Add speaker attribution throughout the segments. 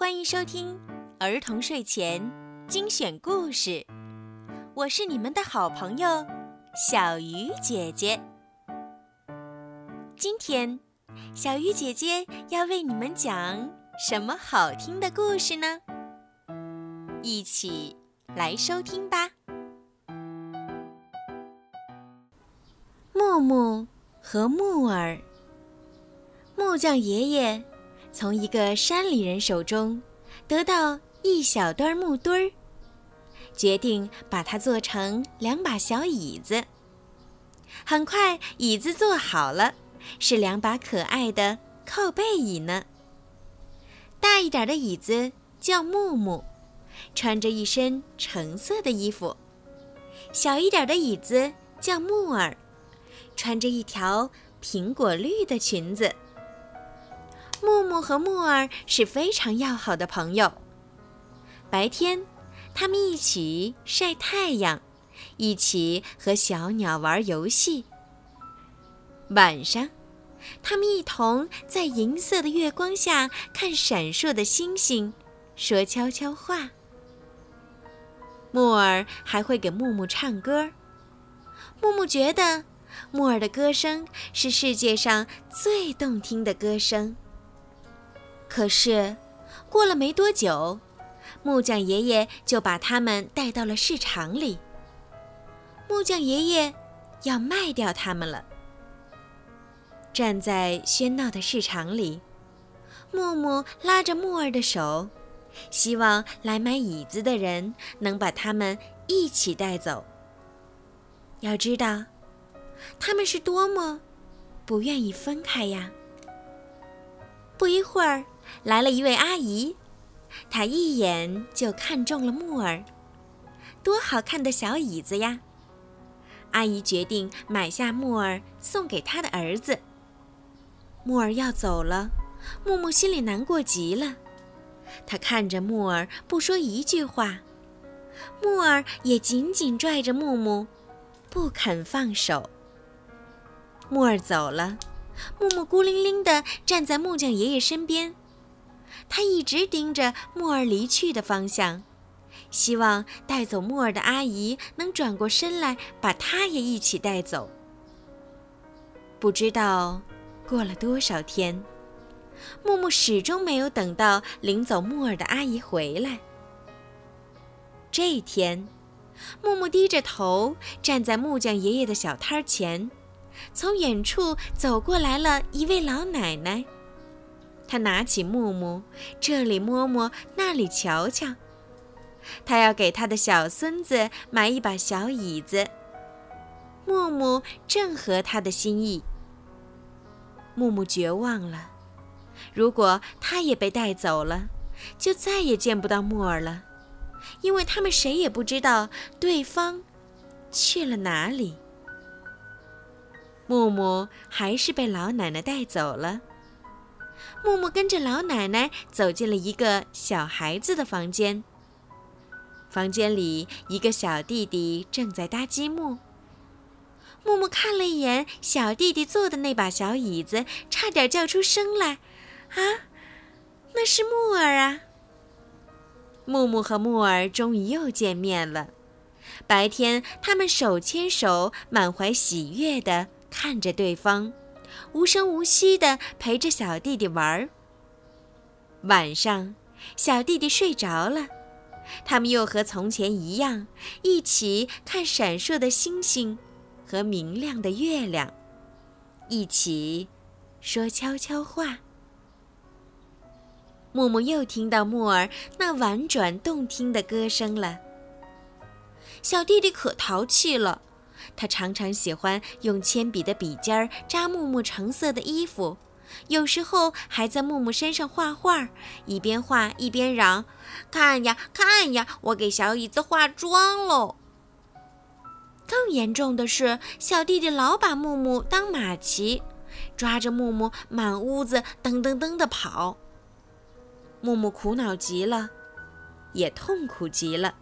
Speaker 1: 欢迎收听儿童睡前精选故事，我是你们的好朋友小鱼姐姐。今天，小鱼姐姐要为你们讲什么好听的故事呢？一起来收听吧。木木和木耳，木匠爷爷。从一个山里人手中得到一小段木墩儿，决定把它做成两把小椅子。很快，椅子做好了，是两把可爱的靠背椅呢。大一点的椅子叫木木，穿着一身橙色的衣服；小一点的椅子叫木耳，穿着一条苹果绿的裙子。木木和木耳是非常要好的朋友。白天，他们一起晒太阳，一起和小鸟玩游戏。晚上，他们一同在银色的月光下看闪烁的星星，说悄悄话。木耳还会给木木唱歌。木木觉得，木耳的歌声是世界上最动听的歌声。可是，过了没多久，木匠爷爷就把他们带到了市场里。木匠爷爷要卖掉他们了。站在喧闹的市场里，木木拉着木儿的手，希望来买椅子的人能把他们一起带走。要知道，他们是多么不愿意分开呀！不一会儿。来了一位阿姨，她一眼就看中了木耳，多好看的小椅子呀！阿姨决定买下木耳送给她的儿子。木耳要走了，木木心里难过极了。他看着木耳不说一句话，木耳也紧紧拽着木木，不肯放手。木耳走了，木木孤零零地站在木匠爷爷身边。他一直盯着木耳离去的方向，希望带走木耳的阿姨能转过身来，把他也一起带走。不知道过了多少天，木木始终没有等到领走木耳的阿姨回来。这一天，木木低着头站在木匠爷爷的小摊前，从远处走过来了一位老奶奶。他拿起木木，这里摸摸，那里瞧瞧。他要给他的小孙子买一把小椅子。木木正合他的心意。木木绝望了，如果他也被带走了，就再也见不到木耳了，因为他们谁也不知道对方去了哪里。木木还是被老奶奶带走了。木木跟着老奶奶走进了一个小孩子的房间。房间里，一个小弟弟正在搭积木。木木看了一眼小弟弟坐的那把小椅子，差点叫出声来：“啊，那是木耳啊！”木木和木耳终于又见面了。白天，他们手牵手，满怀喜悦地看着对方。无声无息地陪着小弟弟玩儿。晚上，小弟弟睡着了，他们又和从前一样，一起看闪烁的星星和明亮的月亮，一起说悄悄话。木木又听到木耳那婉转动听的歌声了。小弟弟可淘气了。他常常喜欢用铅笔的笔尖儿扎木木橙色的衣服，有时候还在木木身上画画，一边画一边嚷：“看呀，看呀，我给小椅子化妆喽！”更严重的是，小弟弟老把木木当马骑，抓着木木满屋子噔噔噔地跑。木木苦恼极了，也痛苦极了。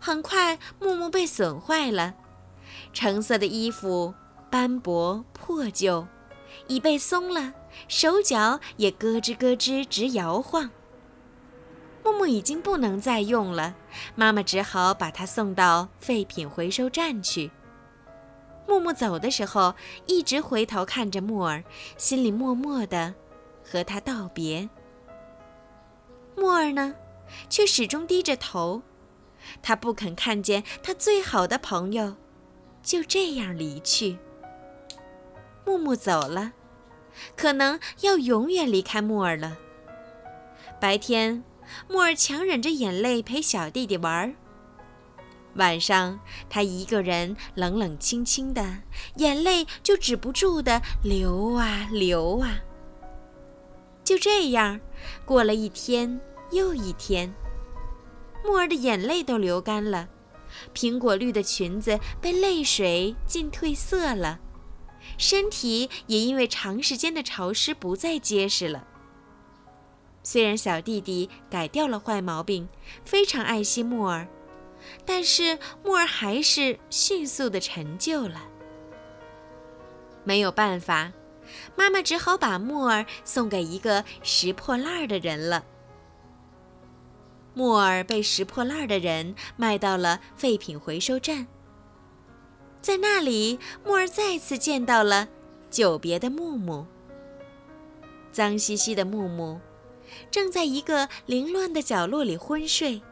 Speaker 1: 很快，木木被损坏了。橙色的衣服斑驳破旧，椅背松了，手脚也咯吱咯吱直摇晃。木木已经不能再用了，妈妈只好把它送到废品回收站去。木木走的时候，一直回头看着木耳，心里默默的和他道别。木耳呢，却始终低着头，他不肯看见他最好的朋友就这样离去。木木走了，可能要永远离开木耳了。白天，木耳强忍着眼泪陪小弟弟玩儿。晚上，他一个人冷冷清清的，眼泪就止不住的流啊流啊。就这样，过了一天又一天，木儿的眼泪都流干了，苹果绿的裙子被泪水浸褪色了，身体也因为长时间的潮湿不再结实了。虽然小弟弟改掉了坏毛病，非常爱惜木耳。但是木耳还是迅速的陈旧了。没有办法，妈妈只好把木耳送给一个拾破烂的人了。木儿被拾破烂的人卖到了废品回收站，在那里，木儿再次见到了久别的木木。脏兮兮的木木，正在一个凌乱的角落里昏睡。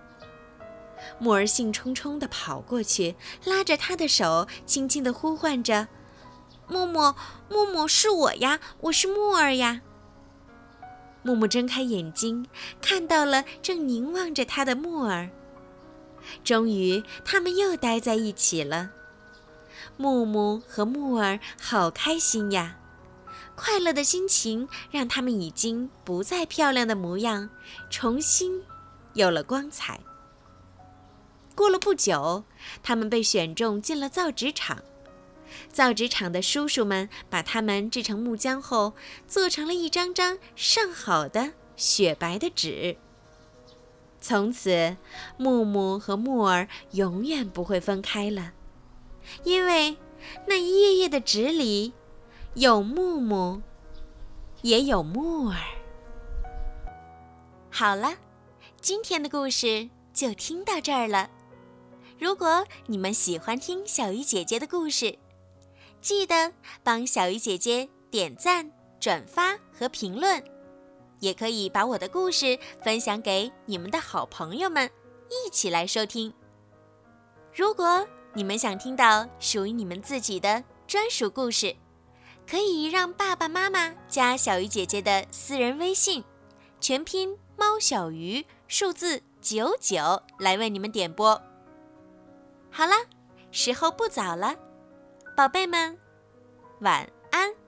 Speaker 1: 木儿兴冲冲地跑过去，拉着他的手，轻轻地呼唤着：“木木，木木，是我呀，我是木儿呀。”木木睁开眼睛，看到了正凝望着他的木耳。终于，他们又待在一起了。木木和木耳好开心呀！快乐的心情让他们已经不再漂亮的模样，重新有了光彩。过了不久，他们被选中进了造纸厂。造纸厂的叔叔们把它们制成木浆后，做成了一张张上好的雪白的纸。从此，木木和木耳永远不会分开了，因为那一页页的纸里有木木，也有木耳。好了，今天的故事就听到这儿了。如果你们喜欢听小鱼姐姐的故事，记得帮小鱼姐姐点赞、转发和评论，也可以把我的故事分享给你们的好朋友们，一起来收听。如果你们想听到属于你们自己的专属故事，可以让爸爸妈妈加小鱼姐姐的私人微信，全拼猫小鱼数字九九来为你们点播。好了，时候不早了，宝贝们晚安。